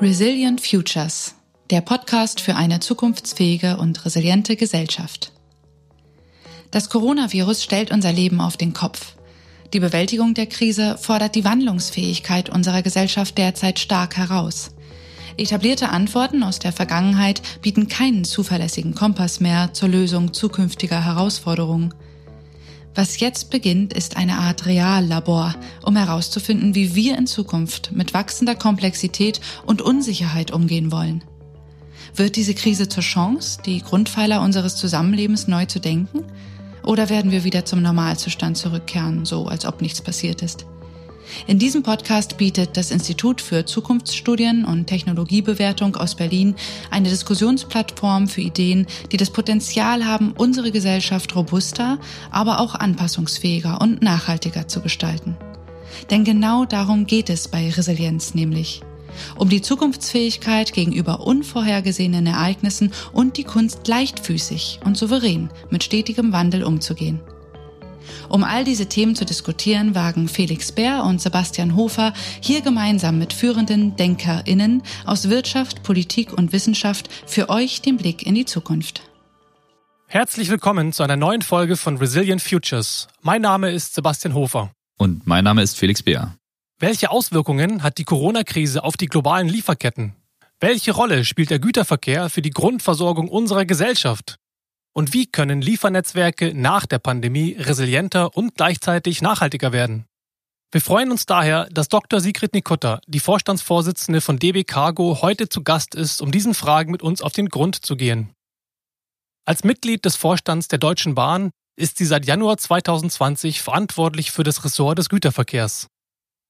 Resilient Futures, der Podcast für eine zukunftsfähige und resiliente Gesellschaft. Das Coronavirus stellt unser Leben auf den Kopf. Die Bewältigung der Krise fordert die Wandlungsfähigkeit unserer Gesellschaft derzeit stark heraus. Etablierte Antworten aus der Vergangenheit bieten keinen zuverlässigen Kompass mehr zur Lösung zukünftiger Herausforderungen. Was jetzt beginnt, ist eine Art Reallabor, um herauszufinden, wie wir in Zukunft mit wachsender Komplexität und Unsicherheit umgehen wollen. Wird diese Krise zur Chance, die Grundpfeiler unseres Zusammenlebens neu zu denken? Oder werden wir wieder zum Normalzustand zurückkehren, so als ob nichts passiert ist? In diesem Podcast bietet das Institut für Zukunftsstudien und Technologiebewertung aus Berlin eine Diskussionsplattform für Ideen, die das Potenzial haben, unsere Gesellschaft robuster, aber auch anpassungsfähiger und nachhaltiger zu gestalten. Denn genau darum geht es bei Resilienz nämlich. Um die Zukunftsfähigkeit gegenüber unvorhergesehenen Ereignissen und die Kunst leichtfüßig und souverän mit stetigem Wandel umzugehen. Um all diese Themen zu diskutieren, wagen Felix Bär und Sebastian Hofer hier gemeinsam mit führenden DenkerInnen aus Wirtschaft, Politik und Wissenschaft für euch den Blick in die Zukunft. Herzlich willkommen zu einer neuen Folge von Resilient Futures. Mein Name ist Sebastian Hofer. Und mein Name ist Felix Bär. Welche Auswirkungen hat die Corona-Krise auf die globalen Lieferketten? Welche Rolle spielt der Güterverkehr für die Grundversorgung unserer Gesellschaft? Und wie können Liefernetzwerke nach der Pandemie resilienter und gleichzeitig nachhaltiger werden? Wir freuen uns daher, dass Dr. Sigrid Nikutta, die Vorstandsvorsitzende von DB Cargo, heute zu Gast ist, um diesen Fragen mit uns auf den Grund zu gehen. Als Mitglied des Vorstands der Deutschen Bahn ist sie seit Januar 2020 verantwortlich für das Ressort des Güterverkehrs.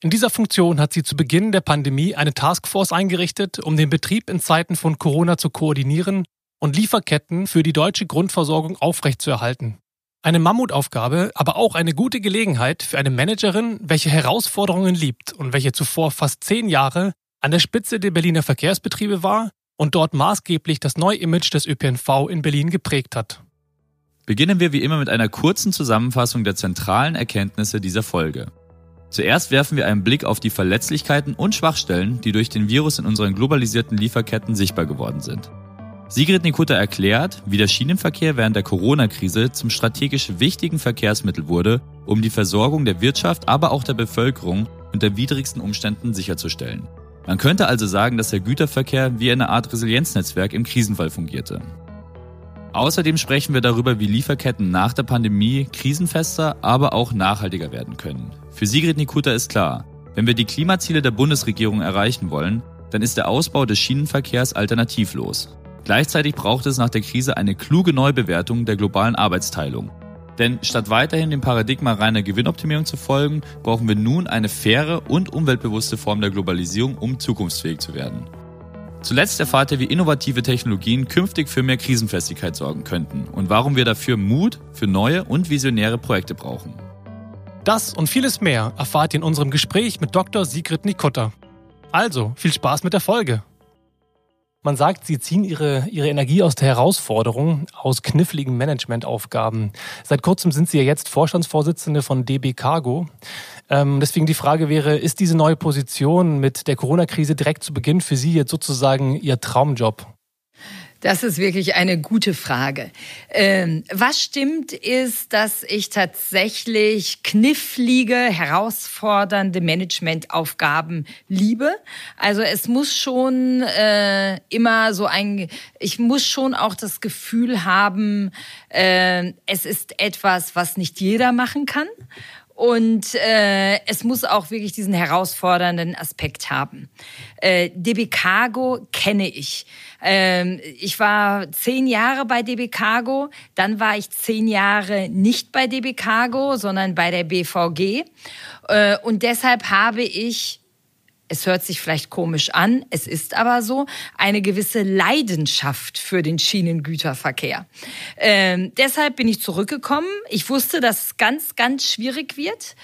In dieser Funktion hat sie zu Beginn der Pandemie eine Taskforce eingerichtet, um den Betrieb in Zeiten von Corona zu koordinieren und Lieferketten für die deutsche Grundversorgung aufrechtzuerhalten. Eine Mammutaufgabe, aber auch eine gute Gelegenheit für eine Managerin, welche Herausforderungen liebt und welche zuvor fast zehn Jahre an der Spitze der Berliner Verkehrsbetriebe war und dort maßgeblich das neue Image des ÖPNV in Berlin geprägt hat. Beginnen wir wie immer mit einer kurzen Zusammenfassung der zentralen Erkenntnisse dieser Folge. Zuerst werfen wir einen Blick auf die Verletzlichkeiten und Schwachstellen, die durch den Virus in unseren globalisierten Lieferketten sichtbar geworden sind. Sigrid Nikutta erklärt, wie der Schienenverkehr während der Corona-Krise zum strategisch wichtigen Verkehrsmittel wurde, um die Versorgung der Wirtschaft, aber auch der Bevölkerung unter widrigsten Umständen sicherzustellen. Man könnte also sagen, dass der Güterverkehr wie eine Art Resilienznetzwerk im Krisenfall fungierte. Außerdem sprechen wir darüber, wie Lieferketten nach der Pandemie krisenfester, aber auch nachhaltiger werden können. Für Sigrid Nikutta ist klar, wenn wir die Klimaziele der Bundesregierung erreichen wollen, dann ist der Ausbau des Schienenverkehrs alternativlos. Gleichzeitig braucht es nach der Krise eine kluge Neubewertung der globalen Arbeitsteilung. Denn statt weiterhin dem Paradigma reiner Gewinnoptimierung zu folgen, brauchen wir nun eine faire und umweltbewusste Form der Globalisierung, um zukunftsfähig zu werden. Zuletzt erfahrt ihr, wie innovative Technologien künftig für mehr Krisenfestigkeit sorgen könnten und warum wir dafür Mut für neue und visionäre Projekte brauchen. Das und vieles mehr erfahrt ihr in unserem Gespräch mit Dr. Sigrid Nikutta. Also, viel Spaß mit der Folge! Man sagt, Sie ziehen Ihre, Ihre Energie aus der Herausforderung, aus kniffligen Managementaufgaben. Seit kurzem sind Sie ja jetzt Vorstandsvorsitzende von DB Cargo. Ähm, deswegen die Frage wäre, ist diese neue Position mit der Corona-Krise direkt zu Beginn für Sie jetzt sozusagen Ihr Traumjob? Das ist wirklich eine gute Frage. Ähm, was stimmt, ist, dass ich tatsächlich knifflige, herausfordernde Managementaufgaben liebe. Also es muss schon äh, immer so ein, ich muss schon auch das Gefühl haben, äh, es ist etwas, was nicht jeder machen kann. Und äh, es muss auch wirklich diesen herausfordernden Aspekt haben. Äh, DB Cargo kenne ich. Ähm, ich war zehn Jahre bei DB Cargo, dann war ich zehn Jahre nicht bei DB Cargo, sondern bei der BVG. Äh, und deshalb habe ich es hört sich vielleicht komisch an, es ist aber so, eine gewisse Leidenschaft für den Schienengüterverkehr. Ähm, deshalb bin ich zurückgekommen. Ich wusste, dass es ganz, ganz schwierig wird.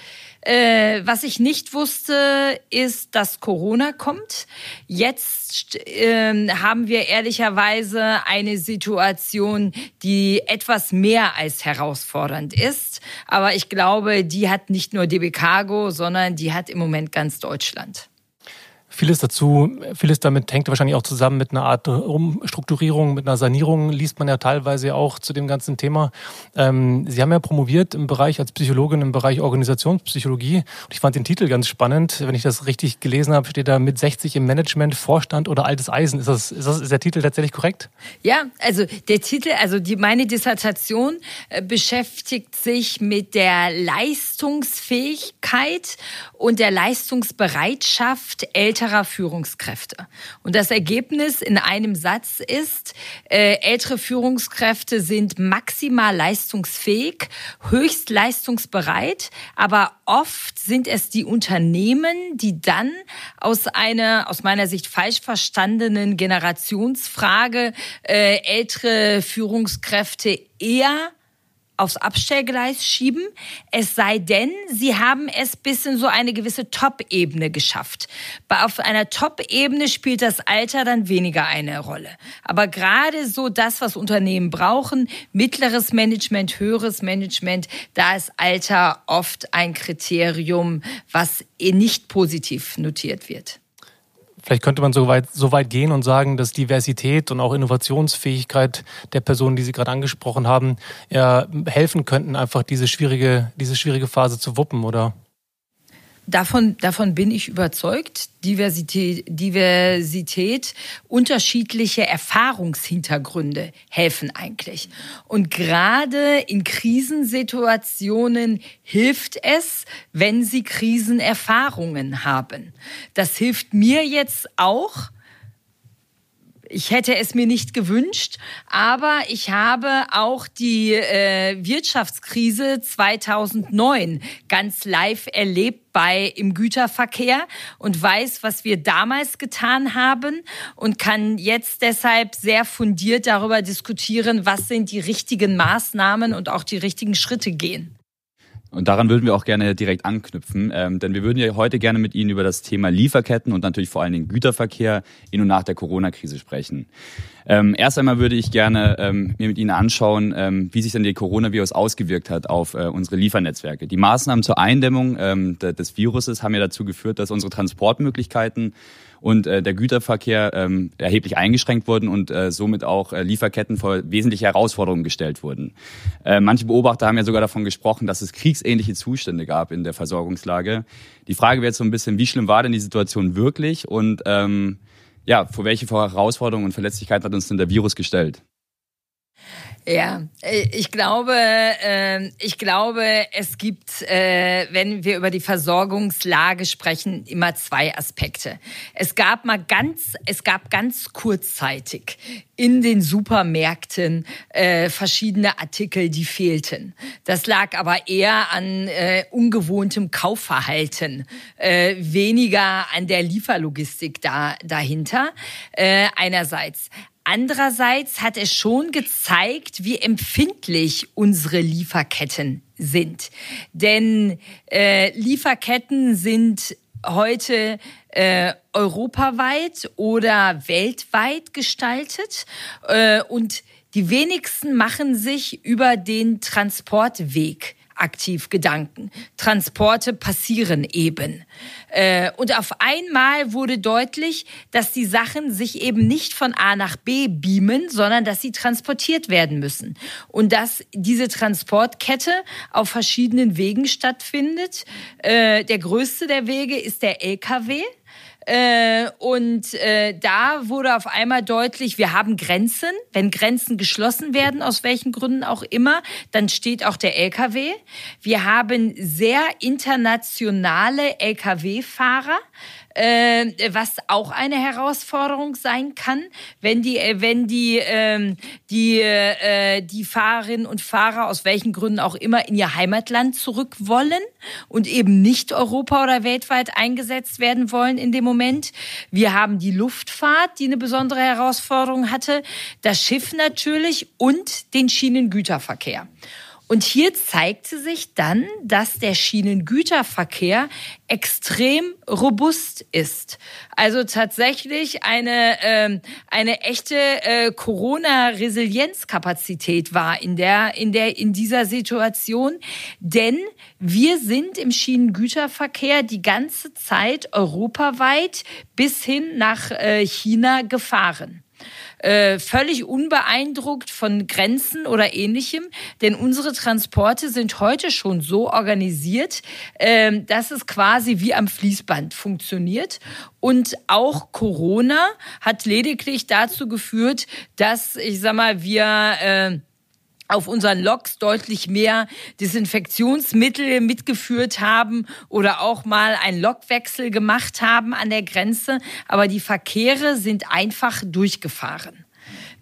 Äh, was ich nicht wusste, ist, dass Corona kommt. Jetzt äh, haben wir ehrlicherweise eine Situation, die etwas mehr als herausfordernd ist. Aber ich glaube, die hat nicht nur DB Cargo, sondern die hat im Moment ganz Deutschland. Vieles dazu, vieles damit hängt wahrscheinlich auch zusammen mit einer Art Umstrukturierung, mit einer Sanierung, liest man ja teilweise auch zu dem ganzen Thema. Ähm, Sie haben ja promoviert im Bereich als Psychologin im Bereich Organisationspsychologie und ich fand den Titel ganz spannend. Wenn ich das richtig gelesen habe, steht da mit 60 im Management, Vorstand oder altes Eisen. Ist, das, ist, das, ist der Titel tatsächlich korrekt? Ja, also der Titel, also die, meine Dissertation äh, beschäftigt sich mit der Leistungsfähigkeit und der Leistungsbereitschaft älterer Führungskräfte. Und das Ergebnis in einem Satz ist, äh, ältere Führungskräfte sind maximal leistungsfähig, höchst leistungsbereit, aber oft sind es die Unternehmen, die dann aus einer, aus meiner Sicht falsch verstandenen Generationsfrage äh, ältere Führungskräfte eher aufs Abstellgleis schieben, es sei denn, sie haben es bis in so eine gewisse Top-Ebene geschafft. Auf einer Top-Ebene spielt das Alter dann weniger eine Rolle. Aber gerade so das, was Unternehmen brauchen, mittleres Management, höheres Management, da ist Alter oft ein Kriterium, was nicht positiv notiert wird. Vielleicht könnte man so weit, so weit gehen und sagen, dass Diversität und auch Innovationsfähigkeit der Personen, die Sie gerade angesprochen haben, ja, helfen könnten, einfach diese schwierige, diese schwierige Phase zu wuppen, oder? Davon, davon bin ich überzeugt. Diversität, Diversität, unterschiedliche Erfahrungshintergründe helfen eigentlich. Und gerade in Krisensituationen hilft es, wenn Sie Krisenerfahrungen haben. Das hilft mir jetzt auch, ich hätte es mir nicht gewünscht, aber ich habe auch die äh, Wirtschaftskrise 2009 ganz live erlebt bei im Güterverkehr und weiß, was wir damals getan haben und kann jetzt deshalb sehr fundiert darüber diskutieren, was sind die richtigen Maßnahmen und auch die richtigen Schritte gehen. Und daran würden wir auch gerne direkt anknüpfen, ähm, denn wir würden ja heute gerne mit Ihnen über das Thema Lieferketten und natürlich vor allen Dingen Güterverkehr in und nach der Corona-Krise sprechen. Ähm, erst einmal würde ich gerne ähm, mir mit Ihnen anschauen, ähm, wie sich denn der Coronavirus ausgewirkt hat auf äh, unsere Liefernetzwerke. Die Maßnahmen zur Eindämmung ähm, des Viruses haben ja dazu geführt, dass unsere Transportmöglichkeiten und äh, der Güterverkehr ähm, erheblich eingeschränkt wurden und äh, somit auch äh, Lieferketten vor wesentliche Herausforderungen gestellt wurden. Äh, manche Beobachter haben ja sogar davon gesprochen, dass es kriegsähnliche Zustände gab in der Versorgungslage. Die Frage wäre jetzt so ein bisschen, wie schlimm war denn die Situation wirklich und ähm, ja, vor welche Herausforderungen und Verletzlichkeiten hat uns denn der Virus gestellt? Ja, äh, ich glaube, ähm, ich glaube, es gibt, äh, wenn wir über die Versorgungslage sprechen, immer zwei Aspekte. Es gab mal ganz, es gab ganz kurzzeitig in den Supermärkten äh, verschiedene Artikel, die fehlten. Das lag aber eher an ungewohntem Kaufverhalten, weniger an der Lieferlogistik da, dahinter. einerseits. Andererseits hat es schon gezeigt, wie empfindlich unsere Lieferketten sind. Denn äh, Lieferketten sind heute äh, europaweit oder weltweit gestaltet äh, und die wenigsten machen sich über den Transportweg aktiv Gedanken. Transporte passieren eben. Äh, und auf einmal wurde deutlich, dass die Sachen sich eben nicht von A nach B beamen, sondern dass sie transportiert werden müssen. Und dass diese Transportkette auf verschiedenen Wegen stattfindet. Äh, der größte der Wege ist der Lkw. Äh, und äh, da wurde auf einmal deutlich, wir haben Grenzen. Wenn Grenzen geschlossen werden, aus welchen Gründen auch immer, dann steht auch der Lkw. Wir haben sehr internationale Lkw-Fahrer was auch eine Herausforderung sein kann, wenn die, äh, wenn die, äh, die, äh, die Fahrerinnen und Fahrer aus welchen Gründen auch immer in ihr Heimatland zurück wollen und eben nicht Europa oder weltweit eingesetzt werden wollen in dem Moment. Wir haben die Luftfahrt, die eine besondere Herausforderung hatte, das Schiff natürlich und den Schienengüterverkehr. Und hier zeigte sich dann, dass der Schienengüterverkehr extrem robust ist. Also tatsächlich eine, äh, eine echte äh, Corona-Resilienzkapazität war in der, in der, in dieser Situation. Denn wir sind im Schienengüterverkehr die ganze Zeit europaweit bis hin nach äh, China gefahren. Äh, völlig unbeeindruckt von Grenzen oder ähnlichem, denn unsere Transporte sind heute schon so organisiert, äh, dass es quasi wie am Fließband funktioniert. Und auch Corona hat lediglich dazu geführt, dass, ich sag mal, wir äh, auf unseren Loks deutlich mehr Desinfektionsmittel mitgeführt haben oder auch mal einen Lokwechsel gemacht haben an der Grenze. Aber die Verkehre sind einfach durchgefahren.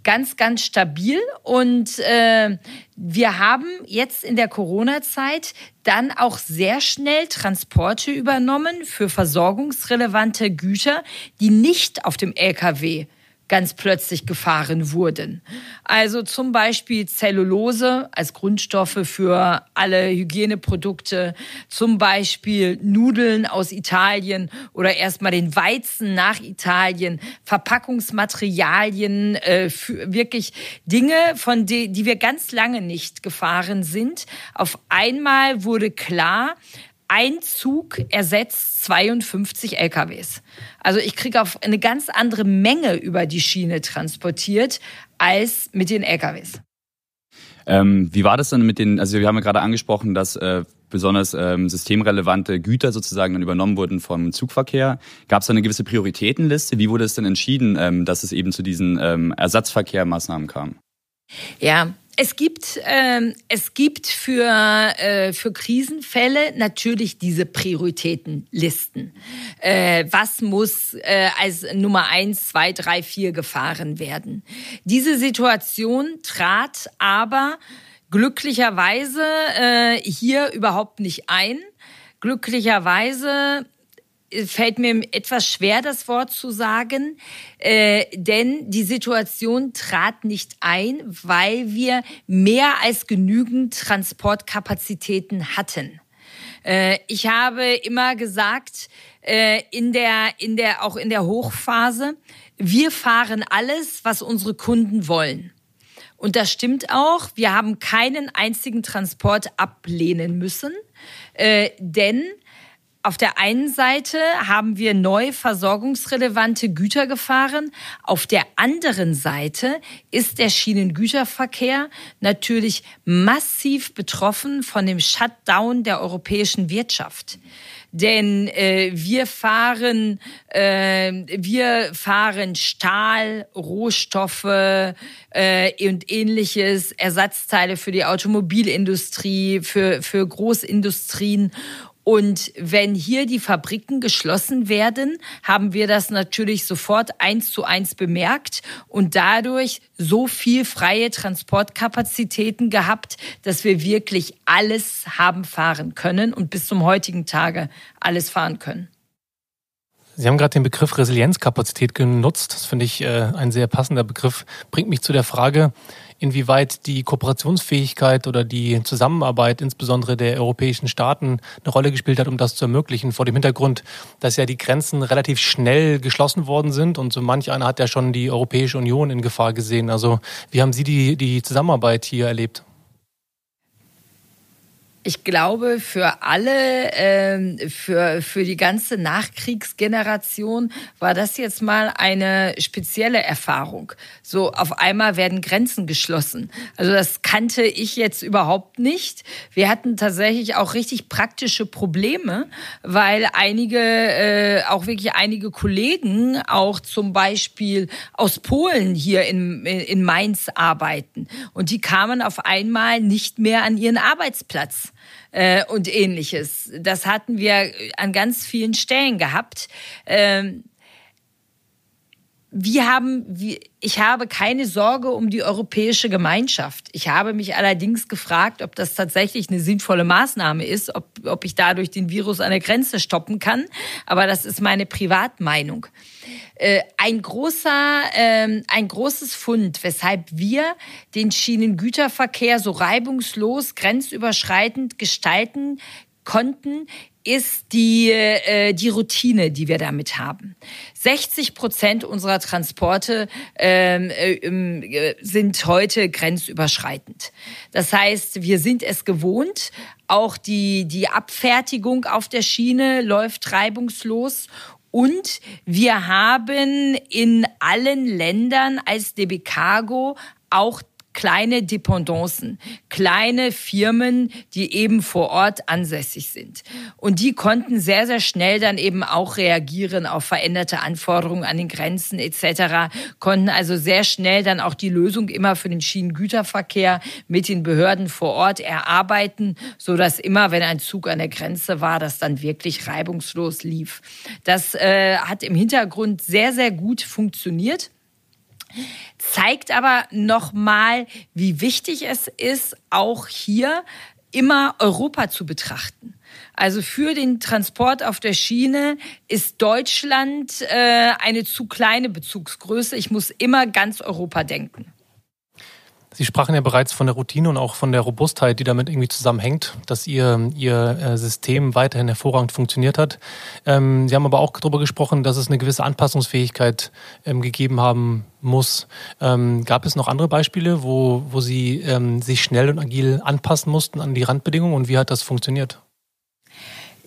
Ganz, ganz stabil. Und äh, wir haben jetzt in der Corona-Zeit dann auch sehr schnell Transporte übernommen für versorgungsrelevante Güter, die nicht auf dem Lkw ganz plötzlich gefahren wurden. Also zum Beispiel Zellulose als Grundstoffe für alle Hygieneprodukte, zum Beispiel Nudeln aus Italien oder erstmal den Weizen nach Italien, Verpackungsmaterialien, äh, wirklich Dinge, von die, die wir ganz lange nicht gefahren sind. Auf einmal wurde klar, ein Zug ersetzt 52 LKWs. Also ich kriege auf eine ganz andere Menge über die Schiene transportiert als mit den LKWs. Ähm, wie war das dann mit den, also wir haben ja gerade angesprochen, dass äh, besonders ähm, systemrelevante Güter sozusagen dann übernommen wurden vom Zugverkehr. Gab es da eine gewisse Prioritätenliste? Wie wurde es denn entschieden, ähm, dass es eben zu diesen ähm, Ersatzverkehrmaßnahmen kam? Ja, es gibt, ähm, es gibt für, äh, für Krisenfälle natürlich diese Prioritätenlisten. Äh, was muss äh, als Nummer eins, zwei, drei, vier gefahren werden? Diese Situation trat aber glücklicherweise äh, hier überhaupt nicht ein. Glücklicherweise fällt mir etwas schwer, das Wort zu sagen, äh, denn die Situation trat nicht ein, weil wir mehr als genügend Transportkapazitäten hatten. Äh, ich habe immer gesagt, äh, in der, in der, auch in der Hochphase, wir fahren alles, was unsere Kunden wollen. Und das stimmt auch. Wir haben keinen einzigen Transport ablehnen müssen, äh, denn auf der einen Seite haben wir neu versorgungsrelevante Güter gefahren. Auf der anderen Seite ist der Schienengüterverkehr natürlich massiv betroffen von dem Shutdown der europäischen Wirtschaft. Denn äh, wir fahren, äh, wir fahren Stahl, Rohstoffe äh, und ähnliches, Ersatzteile für die Automobilindustrie, für für Großindustrien und wenn hier die Fabriken geschlossen werden, haben wir das natürlich sofort eins zu eins bemerkt und dadurch so viel freie Transportkapazitäten gehabt, dass wir wirklich alles haben fahren können und bis zum heutigen Tage alles fahren können. Sie haben gerade den Begriff Resilienzkapazität genutzt. Das finde ich äh, ein sehr passender Begriff. Bringt mich zu der Frage, inwieweit die Kooperationsfähigkeit oder die Zusammenarbeit insbesondere der europäischen Staaten eine Rolle gespielt hat, um das zu ermöglichen, vor dem Hintergrund, dass ja die Grenzen relativ schnell geschlossen worden sind und so manch einer hat ja schon die Europäische Union in Gefahr gesehen. Also wie haben Sie die, die Zusammenarbeit hier erlebt? Ich glaube, für alle, ähm, für, für die ganze Nachkriegsgeneration war das jetzt mal eine spezielle Erfahrung. So auf einmal werden Grenzen geschlossen. Also das kannte ich jetzt überhaupt nicht. Wir hatten tatsächlich auch richtig praktische Probleme, weil einige, äh, auch wirklich einige Kollegen auch zum Beispiel aus Polen hier in, in Mainz arbeiten. Und die kamen auf einmal nicht mehr an ihren Arbeitsplatz äh, und ähnliches. Das hatten wir an ganz vielen Stellen gehabt. Ähm, wir haben, ich habe keine Sorge um die europäische Gemeinschaft. Ich habe mich allerdings gefragt, ob das tatsächlich eine sinnvolle Maßnahme ist, ob, ob ich dadurch den Virus an der Grenze stoppen kann. Aber das ist meine Privatmeinung. Äh, ein großer, äh, ein großes Fund, weshalb wir den Schienengüterverkehr so reibungslos, grenzüberschreitend gestalten konnten, ist die, äh, die Routine, die wir damit haben. 60 Prozent unserer Transporte ähm, äh, äh, sind heute grenzüberschreitend. Das heißt, wir sind es gewohnt. Auch die, die Abfertigung auf der Schiene läuft reibungslos und wir haben in allen Ländern als DB Cargo auch kleine Dependancen, kleine Firmen, die eben vor Ort ansässig sind. Und die konnten sehr, sehr schnell dann eben auch reagieren auf veränderte Anforderungen an den Grenzen etc., konnten also sehr schnell dann auch die Lösung immer für den Schienengüterverkehr mit den Behörden vor Ort erarbeiten, so dass immer, wenn ein Zug an der Grenze war, das dann wirklich reibungslos lief. Das äh, hat im Hintergrund sehr, sehr gut funktioniert zeigt aber nochmal, wie wichtig es ist, auch hier immer Europa zu betrachten. Also für den Transport auf der Schiene ist Deutschland äh, eine zu kleine Bezugsgröße. Ich muss immer ganz Europa denken. Sie sprachen ja bereits von der Routine und auch von der Robustheit, die damit irgendwie zusammenhängt, dass Ihr, Ihr äh, System weiterhin hervorragend funktioniert hat. Ähm, Sie haben aber auch darüber gesprochen, dass es eine gewisse Anpassungsfähigkeit ähm, gegeben haben muss. Ähm, gab es noch andere Beispiele, wo, wo Sie sich schnell und agil anpassen mussten an die Randbedingungen und wie hat das funktioniert?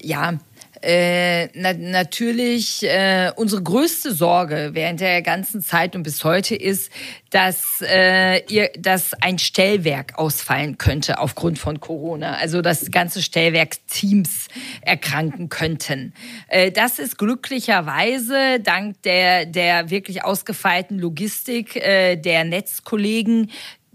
Ja, äh, na, natürlich äh, unsere größte Sorge während der ganzen Zeit und bis heute ist, dass, äh, ihr, dass ein Stellwerk ausfallen könnte aufgrund von Corona. Also das ganze Stellwerk Teams erkranken könnten. Äh, das ist glücklicherweise dank der, der wirklich ausgefeilten Logistik äh, der Netzkollegen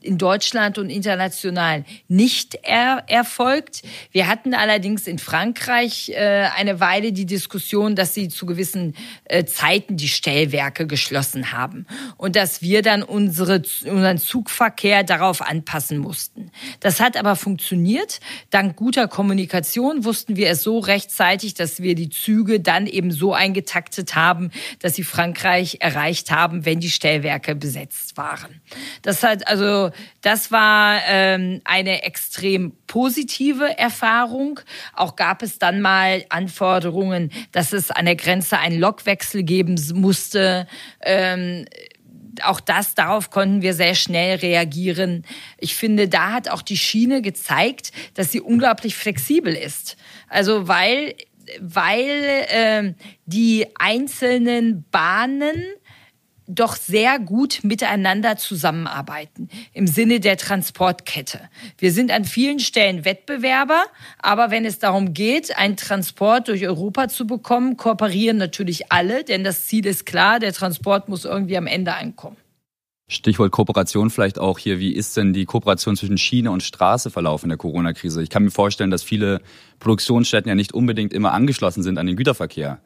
in Deutschland und international nicht er erfolgt. Wir hatten allerdings in Frankreich äh, eine Weile die Diskussion, dass sie zu gewissen äh, Zeiten die Stellwerke geschlossen haben und dass wir dann unsere, unseren Zugverkehr darauf anpassen mussten. Das hat aber funktioniert. Dank guter Kommunikation wussten wir es so rechtzeitig, dass wir die Züge dann eben so eingetaktet haben, dass sie Frankreich erreicht haben, wenn die Stellwerke besetzt waren. Das hat also das war ähm, eine extrem positive Erfahrung. Auch gab es dann mal Anforderungen, dass es an der Grenze einen Lokwechsel geben musste. Ähm, auch das, darauf konnten wir sehr schnell reagieren. Ich finde, da hat auch die Schiene gezeigt, dass sie unglaublich flexibel ist. Also weil, weil äh, die einzelnen Bahnen doch sehr gut miteinander zusammenarbeiten im Sinne der Transportkette. Wir sind an vielen Stellen Wettbewerber, aber wenn es darum geht, einen Transport durch Europa zu bekommen, kooperieren natürlich alle, denn das Ziel ist klar, der Transport muss irgendwie am Ende ankommen. Stichwort Kooperation vielleicht auch hier. Wie ist denn die Kooperation zwischen Schiene und Straße verlaufen in der Corona-Krise? Ich kann mir vorstellen, dass viele Produktionsstätten ja nicht unbedingt immer angeschlossen sind an den Güterverkehr.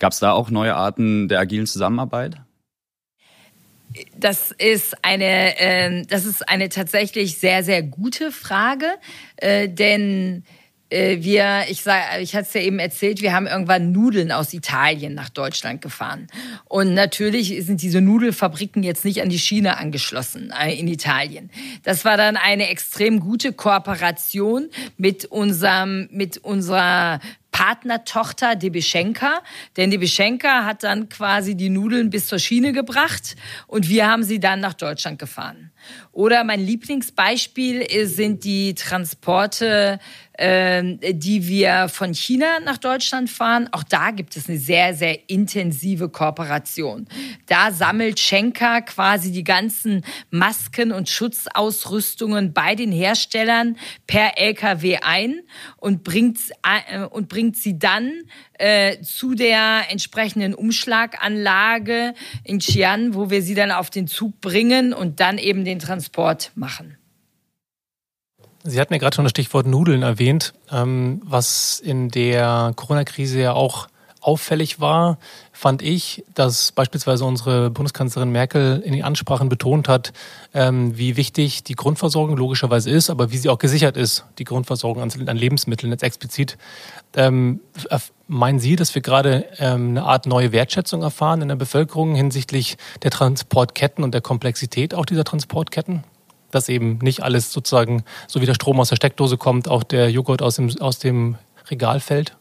Gab es da auch neue Arten der agilen Zusammenarbeit? Das ist eine, äh, das ist eine tatsächlich sehr, sehr gute Frage, äh, denn äh, wir, ich sag, ich hatte es ja eben erzählt, wir haben irgendwann Nudeln aus Italien nach Deutschland gefahren. Und natürlich sind diese Nudelfabriken jetzt nicht an die Schiene angeschlossen äh, in Italien. Das war dann eine extrem gute Kooperation mit unserem, mit unserer Partnertochter Debeschenka, denn Debeschenka hat dann quasi die Nudeln bis zur Schiene gebracht und wir haben sie dann nach Deutschland gefahren. Oder mein Lieblingsbeispiel sind die Transporte ähm, die wir von China nach Deutschland fahren. Auch da gibt es eine sehr, sehr intensive Kooperation. Da sammelt Schenker quasi die ganzen Masken und Schutzausrüstungen bei den Herstellern per LKW ein und bringt, äh, und bringt sie dann äh, zu der entsprechenden Umschlaganlage in Xi'an, wo wir sie dann auf den Zug bringen und dann eben den Transport machen. Sie hatten ja gerade schon das Stichwort Nudeln erwähnt, ähm, was in der Corona-Krise ja auch auffällig war, fand ich, dass beispielsweise unsere Bundeskanzlerin Merkel in den Ansprachen betont hat, ähm, wie wichtig die Grundversorgung logischerweise ist, aber wie sie auch gesichert ist, die Grundversorgung an, Lebensmitteln jetzt explizit. Ähm, meinen Sie, dass wir gerade ähm, eine Art neue Wertschätzung erfahren in der Bevölkerung hinsichtlich der Transportketten und der Komplexität auch dieser Transportketten? Dass eben nicht alles sozusagen, so wie der Strom aus der Steckdose kommt, auch der Joghurt aus dem, aus dem Regal fällt?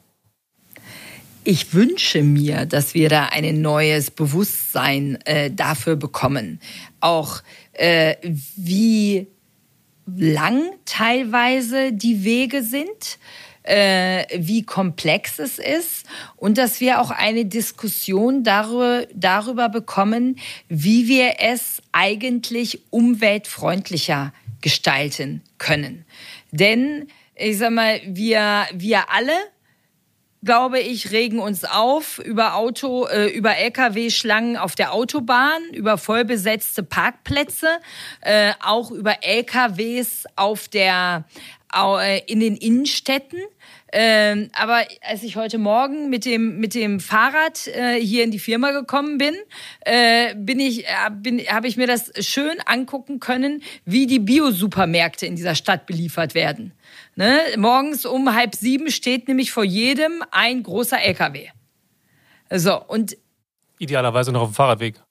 Ich wünsche mir, dass wir da ein neues Bewusstsein äh, dafür bekommen. Auch äh, wie lang teilweise die Wege sind, äh, wie komplex es ist und dass wir auch eine Diskussion darüber, darüber bekommen, wie wir es eigentlich umweltfreundlicher gestalten können. Denn ich sag mal, wir, wir alle glaube ich, regen uns auf über Auto, äh, über LKW-Schlangen auf der Autobahn, über vollbesetzte Parkplätze, äh, auch über LKWs auf der, äh, in den Innenstädten. Ähm, aber als ich heute Morgen mit dem mit dem Fahrrad äh, hier in die Firma gekommen bin, äh, bin ich äh, bin habe ich mir das schön angucken können, wie die Bio-Supermärkte in dieser Stadt beliefert werden. Ne? Morgens um halb sieben steht nämlich vor jedem ein großer LKW. So und idealerweise noch auf dem Fahrradweg.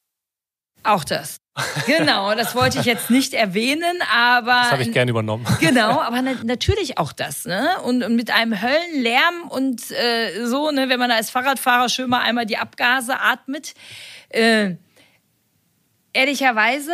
Auch das. Genau, das wollte ich jetzt nicht erwähnen, aber. Das habe ich gerne übernommen. Genau, aber na natürlich auch das, ne? Und, und mit einem Höllenlärm und äh, so, ne, wenn man als Fahrradfahrer schön mal einmal die Abgase atmet. Äh, ehrlicherweise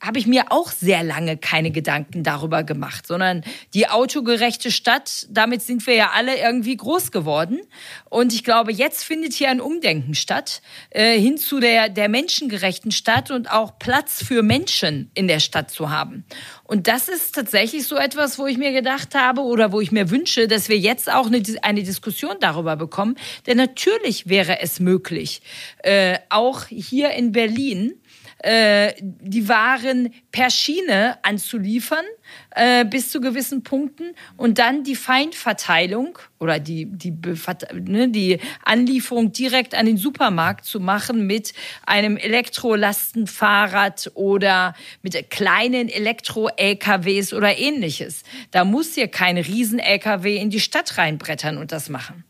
habe ich mir auch sehr lange keine Gedanken darüber gemacht, sondern die autogerechte Stadt, damit sind wir ja alle irgendwie groß geworden. Und ich glaube, jetzt findet hier ein Umdenken statt, äh, hin zu der, der menschengerechten Stadt und auch Platz für Menschen in der Stadt zu haben. Und das ist tatsächlich so etwas, wo ich mir gedacht habe oder wo ich mir wünsche, dass wir jetzt auch eine, eine Diskussion darüber bekommen. Denn natürlich wäre es möglich, äh, auch hier in Berlin, äh, die Waren per Schiene anzuliefern äh, bis zu gewissen Punkten und dann die Feinverteilung oder die, die, ne, die Anlieferung direkt an den Supermarkt zu machen mit einem Elektrolastenfahrrad oder mit kleinen Elektro-LKWs oder ähnliches. Da muss hier kein Riesen-LKW in die Stadt reinbrettern und das machen.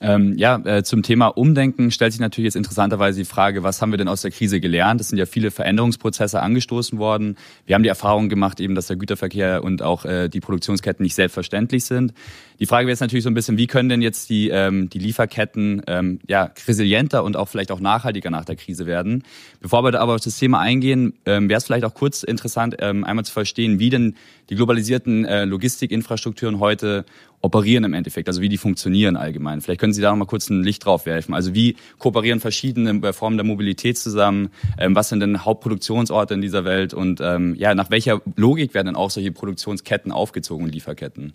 Ähm, ja, äh, zum Thema Umdenken stellt sich natürlich jetzt interessanterweise die Frage, was haben wir denn aus der Krise gelernt? Es sind ja viele Veränderungsprozesse angestoßen worden. Wir haben die Erfahrung gemacht, eben, dass der Güterverkehr und auch äh, die Produktionsketten nicht selbstverständlich sind. Die Frage wäre jetzt natürlich so ein bisschen, wie können denn jetzt die, ähm, die Lieferketten ähm, ja, resilienter und auch vielleicht auch nachhaltiger nach der Krise werden? Bevor wir da aber auf das Thema eingehen, ähm, wäre es vielleicht auch kurz interessant, ähm, einmal zu verstehen, wie denn die globalisierten äh, Logistikinfrastrukturen heute operieren im Endeffekt, also wie die funktionieren allgemein. Vielleicht können Sie da noch mal kurz ein Licht drauf werfen. Also wie kooperieren verschiedene Formen der Mobilität zusammen? Ähm, was sind denn Hauptproduktionsorte in dieser Welt? Und ähm, ja, nach welcher Logik werden denn auch solche Produktionsketten aufgezogen, Lieferketten?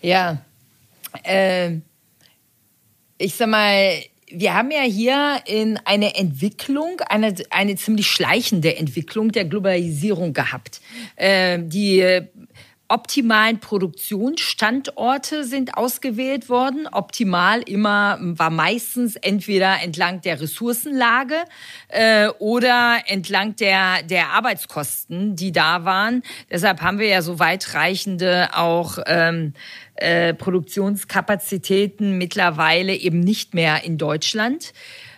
Ja, äh, ich sag mal, wir haben ja hier in eine Entwicklung, eine, eine ziemlich schleichende Entwicklung der Globalisierung gehabt. Äh, die optimalen Produktionsstandorte sind ausgewählt worden. Optimal immer war meistens entweder entlang der Ressourcenlage äh, oder entlang der, der Arbeitskosten, die da waren. Deshalb haben wir ja so weitreichende auch ähm, äh, Produktionskapazitäten mittlerweile eben nicht mehr in Deutschland.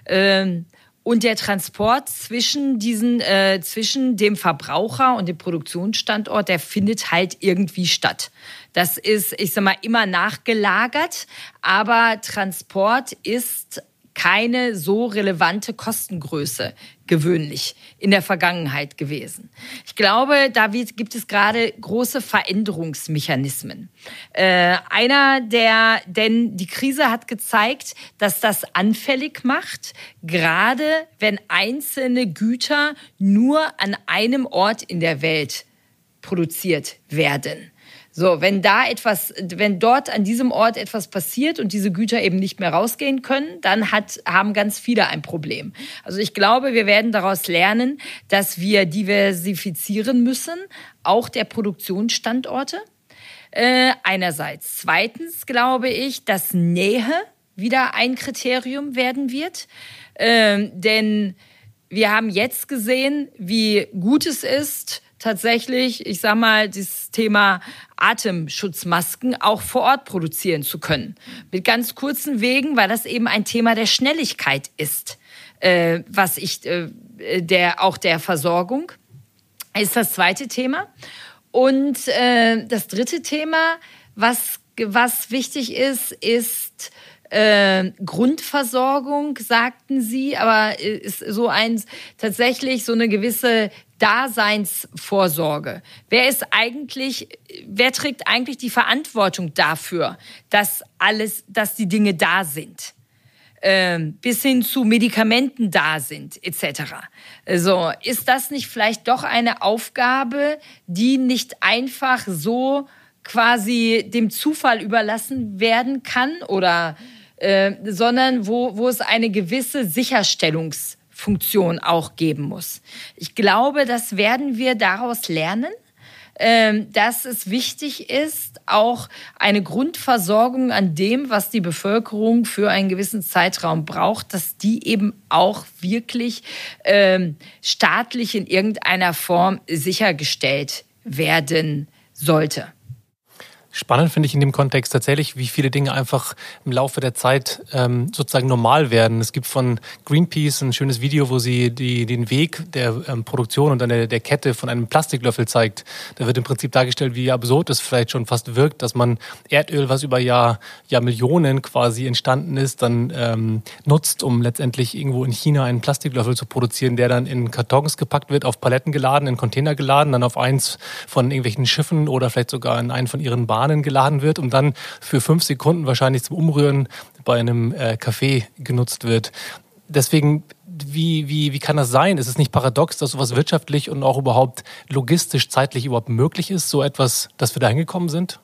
Ähm, und der Transport zwischen diesen, äh, zwischen dem Verbraucher und dem Produktionsstandort, der findet halt irgendwie statt. Das ist, ich sag mal, immer nachgelagert, aber Transport ist keine so relevante Kostengröße gewöhnlich in der Vergangenheit gewesen. Ich glaube, da gibt es gerade große Veränderungsmechanismen. Äh, einer der, denn die Krise hat gezeigt, dass das anfällig macht, gerade wenn einzelne Güter nur an einem Ort in der Welt produziert werden. So, wenn da etwas, wenn dort an diesem Ort etwas passiert und diese Güter eben nicht mehr rausgehen können, dann hat, haben ganz viele ein Problem. Also ich glaube, wir werden daraus lernen, dass wir diversifizieren müssen, auch der Produktionsstandorte. Äh, einerseits. Zweitens glaube ich, dass Nähe wieder ein Kriterium werden wird. Ähm, denn wir haben jetzt gesehen, wie gut es ist, tatsächlich, ich sag mal, das Thema Atemschutzmasken auch vor Ort produzieren zu können. Mit ganz kurzen Wegen, weil das eben ein Thema der Schnelligkeit ist, äh, was ich, äh, der, auch der Versorgung ist das zweite Thema. Und äh, das dritte Thema, was, was wichtig ist, ist, äh, Grundversorgung, sagten sie, aber ist so ein tatsächlich so eine gewisse Daseinsvorsorge. Wer ist eigentlich, wer trägt eigentlich die Verantwortung dafür, dass alles, dass die Dinge da sind? Ähm, bis hin zu Medikamenten da sind, etc. Also ist das nicht vielleicht doch eine Aufgabe, die nicht einfach so quasi dem Zufall überlassen werden kann oder äh, sondern wo, wo es eine gewisse Sicherstellungsfunktion auch geben muss. Ich glaube, das werden wir daraus lernen ähm, dass es wichtig ist, auch eine Grundversorgung an dem, was die Bevölkerung für einen gewissen Zeitraum braucht, dass die eben auch wirklich ähm, staatlich in irgendeiner Form sichergestellt werden sollte. Spannend finde ich in dem Kontext tatsächlich, wie viele Dinge einfach im Laufe der Zeit ähm, sozusagen normal werden. Es gibt von Greenpeace ein schönes Video, wo sie die, den Weg der ähm, Produktion und dann der, der Kette von einem Plastiklöffel zeigt. Da wird im Prinzip dargestellt, wie absurd es vielleicht schon fast wirkt, dass man Erdöl, was über Jahr, Jahr Millionen quasi entstanden ist, dann ähm, nutzt, um letztendlich irgendwo in China einen Plastiklöffel zu produzieren, der dann in Kartons gepackt wird, auf Paletten geladen, in Container geladen, dann auf eins von irgendwelchen Schiffen oder vielleicht sogar in einen von ihren Bahnen Bahnen geladen wird und dann für fünf Sekunden wahrscheinlich zum Umrühren bei einem äh, Café genutzt wird. Deswegen wie, wie, wie kann das sein? Ist es nicht paradox, dass sowas wirtschaftlich und auch überhaupt logistisch, zeitlich überhaupt möglich ist, so etwas, dass wir da hingekommen sind?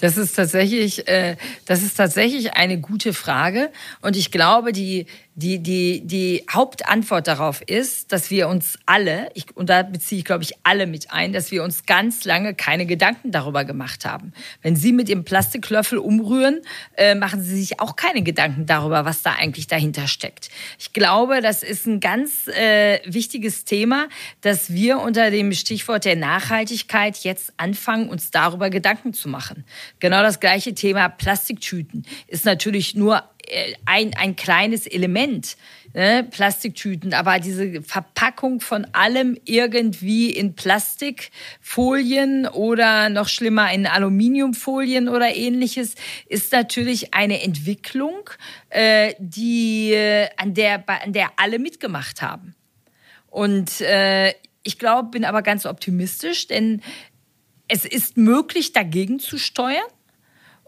Das ist tatsächlich, äh, das ist tatsächlich eine gute Frage. Und ich glaube, die, die, die, die Hauptantwort darauf ist, dass wir uns alle, ich, und da beziehe ich, glaube ich, alle mit ein, dass wir uns ganz lange keine Gedanken darüber gemacht haben. Wenn Sie mit Ihrem Plastiklöffel umrühren, äh, machen Sie sich auch keine Gedanken darüber, was da eigentlich dahinter steckt. Ich glaube, das ist ein ganz äh, wichtiges Thema, dass wir unter dem Stichwort der Nachhaltigkeit jetzt anfangen, uns darüber Gedanken zu machen. Genau das gleiche Thema Plastiktüten ist natürlich nur ein, ein kleines Element, ne? Plastiktüten, aber diese Verpackung von allem irgendwie in Plastikfolien oder noch schlimmer in Aluminiumfolien oder ähnliches, ist natürlich eine Entwicklung, äh, die, äh, an, der, an der alle mitgemacht haben. Und äh, ich glaube, bin aber ganz optimistisch, denn es ist möglich, dagegen zu steuern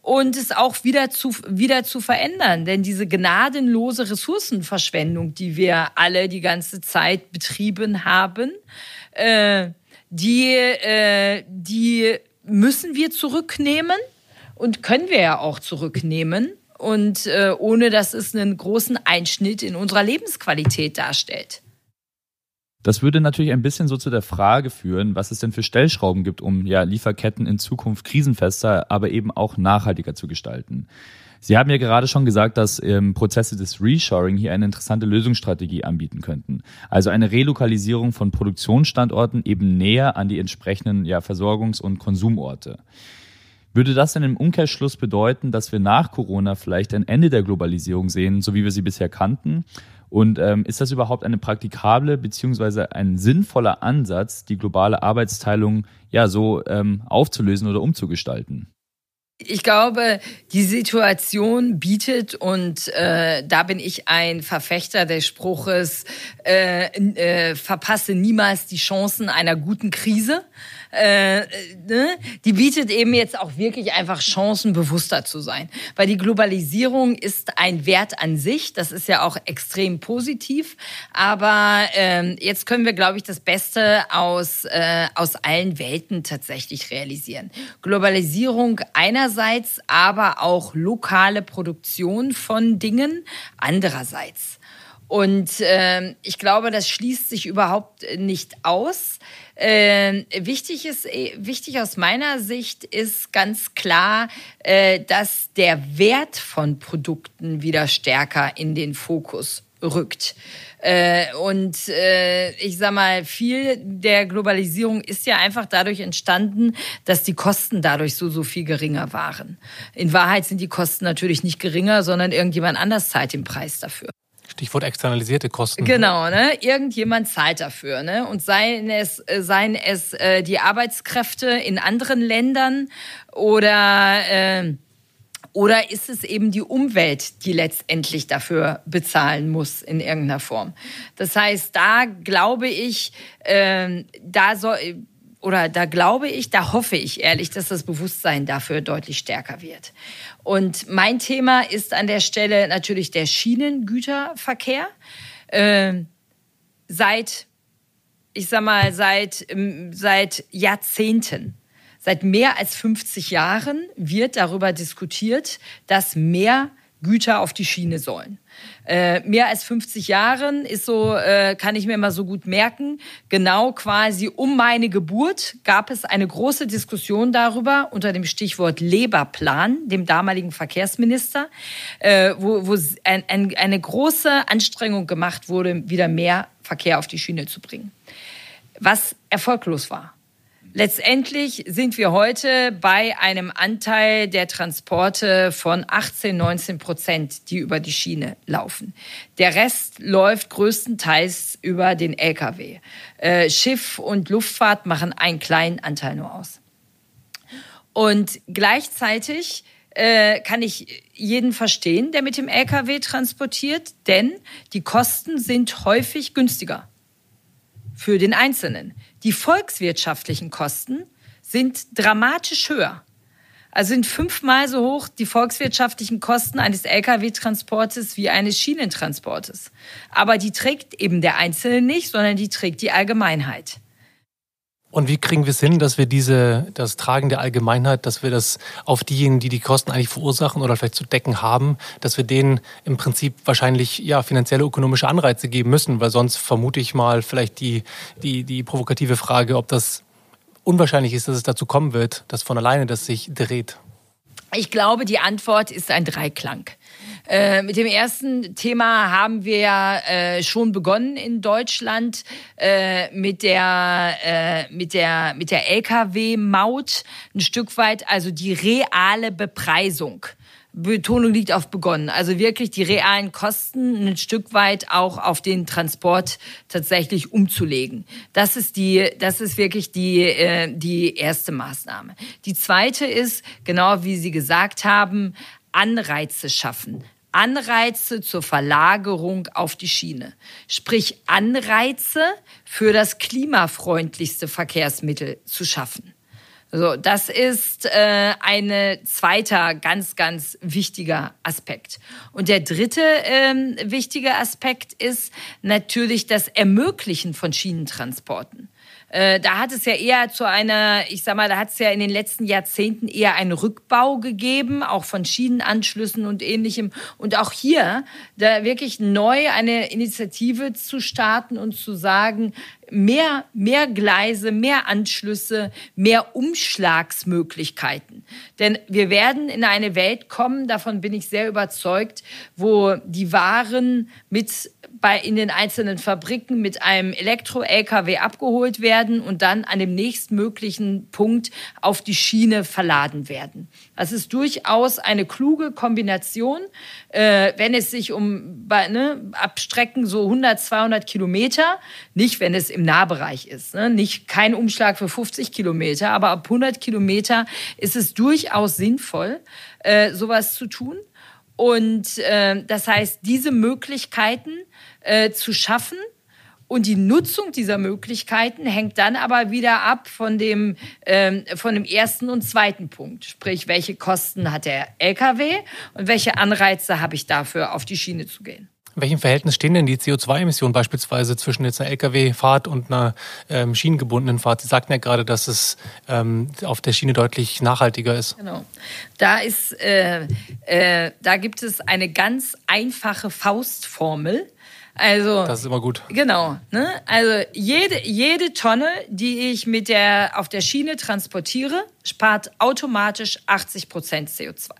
und es auch wieder zu, wieder zu verändern. Denn diese gnadenlose Ressourcenverschwendung, die wir alle die ganze Zeit betrieben haben, äh, die, äh, die müssen wir zurücknehmen und können wir ja auch zurücknehmen. Und äh, ohne dass es einen großen Einschnitt in unserer Lebensqualität darstellt. Das würde natürlich ein bisschen so zu der Frage führen, was es denn für Stellschrauben gibt, um ja Lieferketten in Zukunft krisenfester, aber eben auch nachhaltiger zu gestalten. Sie haben ja gerade schon gesagt, dass ähm, Prozesse des Reshoring hier eine interessante Lösungsstrategie anbieten könnten. Also eine Relokalisierung von Produktionsstandorten eben näher an die entsprechenden ja, Versorgungs- und Konsumorte. Würde das denn im Umkehrschluss bedeuten, dass wir nach Corona vielleicht ein Ende der Globalisierung sehen, so wie wir sie bisher kannten? Und ähm, ist das überhaupt eine praktikable beziehungsweise ein sinnvoller Ansatz, die globale Arbeitsteilung ja so ähm, aufzulösen oder umzugestalten? Ich glaube, die Situation bietet, und äh, da bin ich ein Verfechter des Spruches, äh, äh, verpasse niemals die Chancen einer guten Krise äh, ne? die bietet eben jetzt auch wirklich einfach Chancen, bewusster zu sein. Weil die Globalisierung ist ein Wert an sich, das ist ja auch extrem positiv. Aber ähm, jetzt können wir, glaube ich, das Beste aus, äh, aus allen Welten tatsächlich realisieren. Globalisierung einerseits, aber auch lokale Produktion von Dingen andererseits. Und äh, ich glaube, das schließt sich überhaupt nicht aus. Äh, wichtig ist, äh, wichtig aus meiner Sicht ist ganz klar, äh, dass der Wert von Produkten wieder stärker in den Fokus rückt. Äh, und äh, ich sag mal, viel der Globalisierung ist ja einfach dadurch entstanden, dass die Kosten dadurch so, so viel geringer waren. In Wahrheit sind die Kosten natürlich nicht geringer, sondern irgendjemand anders zahlt den Preis dafür. Stichwort externalisierte Kosten. Genau, ne? Irgendjemand zahlt dafür, ne? Und seien es, äh, seien es äh, die Arbeitskräfte in anderen Ländern oder äh, oder ist es eben die Umwelt, die letztendlich dafür bezahlen muss in irgendeiner Form? Das heißt, da glaube ich, äh, da soll oder da glaube ich, da hoffe ich ehrlich, dass das Bewusstsein dafür deutlich stärker wird. Und mein Thema ist an der Stelle natürlich der Schienengüterverkehr. Äh, seit, ich sag mal, seit, ähm, seit Jahrzehnten, seit mehr als 50 Jahren wird darüber diskutiert, dass mehr Güter auf die Schiene sollen. Äh, mehr als 50 Jahren ist so, äh, kann ich mir immer so gut merken. Genau quasi um meine Geburt gab es eine große Diskussion darüber unter dem Stichwort Leberplan, dem damaligen Verkehrsminister, äh, wo, wo ein, ein, eine große Anstrengung gemacht wurde, wieder mehr Verkehr auf die Schiene zu bringen. Was erfolglos war. Letztendlich sind wir heute bei einem Anteil der Transporte von 18, 19 Prozent, die über die Schiene laufen. Der Rest läuft größtenteils über den Lkw. Äh, Schiff und Luftfahrt machen einen kleinen Anteil nur aus. Und gleichzeitig äh, kann ich jeden verstehen, der mit dem Lkw transportiert, denn die Kosten sind häufig günstiger für den Einzelnen. Die volkswirtschaftlichen Kosten sind dramatisch höher. Also sind fünfmal so hoch die volkswirtschaftlichen Kosten eines Lkw-Transportes wie eines Schienentransportes. Aber die trägt eben der Einzelne nicht, sondern die trägt die Allgemeinheit. Und wie kriegen wir es hin, dass wir diese, das Tragen der Allgemeinheit, dass wir das auf diejenigen, die die Kosten eigentlich verursachen oder vielleicht zu decken haben, dass wir denen im Prinzip wahrscheinlich ja finanzielle ökonomische Anreize geben müssen, weil sonst vermute ich mal vielleicht die, die, die provokative Frage, ob das unwahrscheinlich ist, dass es dazu kommen wird, dass von alleine das sich dreht. Ich glaube, die Antwort ist ein Dreiklang. Äh, mit dem ersten Thema haben wir ja äh, schon begonnen in Deutschland äh, mit der äh, mit der mit der LKW-Maut ein Stück weit, also die reale Bepreisung. Betonung liegt auf begonnen. Also wirklich die realen Kosten ein Stück weit auch auf den Transport tatsächlich umzulegen. Das ist die, das ist wirklich die, äh, die erste Maßnahme. Die zweite ist, genau wie Sie gesagt haben, Anreize schaffen. Anreize zur Verlagerung auf die Schiene. Sprich Anreize für das klimafreundlichste Verkehrsmittel zu schaffen. So, das ist äh, ein zweiter ganz, ganz wichtiger Aspekt. Und der dritte ähm, wichtige Aspekt ist natürlich das Ermöglichen von Schienentransporten. Äh, da hat es ja eher zu einer, ich sag mal, da hat es ja in den letzten Jahrzehnten eher einen Rückbau gegeben, auch von Schienenanschlüssen und ähnlichem. Und auch hier da wirklich neu eine Initiative zu starten und zu sagen, mehr, mehr Gleise, mehr Anschlüsse, mehr Umschlagsmöglichkeiten. Denn wir werden in eine Welt kommen, davon bin ich sehr überzeugt, wo die Waren mit bei, in den einzelnen Fabriken mit einem Elektro-LKW abgeholt werden und dann an dem nächstmöglichen Punkt auf die Schiene verladen werden. Das ist durchaus eine kluge Kombination, äh, wenn es sich um ne, Abstrecken so 100, 200 Kilometer, nicht wenn es im Nahbereich ist, ne, nicht kein Umschlag für 50 Kilometer, aber ab 100 Kilometer ist es durchaus sinnvoll, äh, sowas zu tun. Und äh, das heißt, diese Möglichkeiten äh, zu schaffen. Und die Nutzung dieser Möglichkeiten hängt dann aber wieder ab von dem, ähm, von dem ersten und zweiten Punkt. Sprich, welche Kosten hat der LKW und welche Anreize habe ich dafür, auf die Schiene zu gehen. In welchem Verhältnis stehen denn die CO2-Emissionen beispielsweise zwischen jetzt einer Lkw-Fahrt und einer ähm, schienengebundenen Fahrt? Sie sagten ja gerade, dass es ähm, auf der Schiene deutlich nachhaltiger ist. Genau. Da ist, äh, äh, da gibt es eine ganz einfache Faustformel. Also das ist immer gut. Genau. Ne? Also jede jede Tonne, die ich mit der auf der Schiene transportiere, spart automatisch 80 Prozent CO2.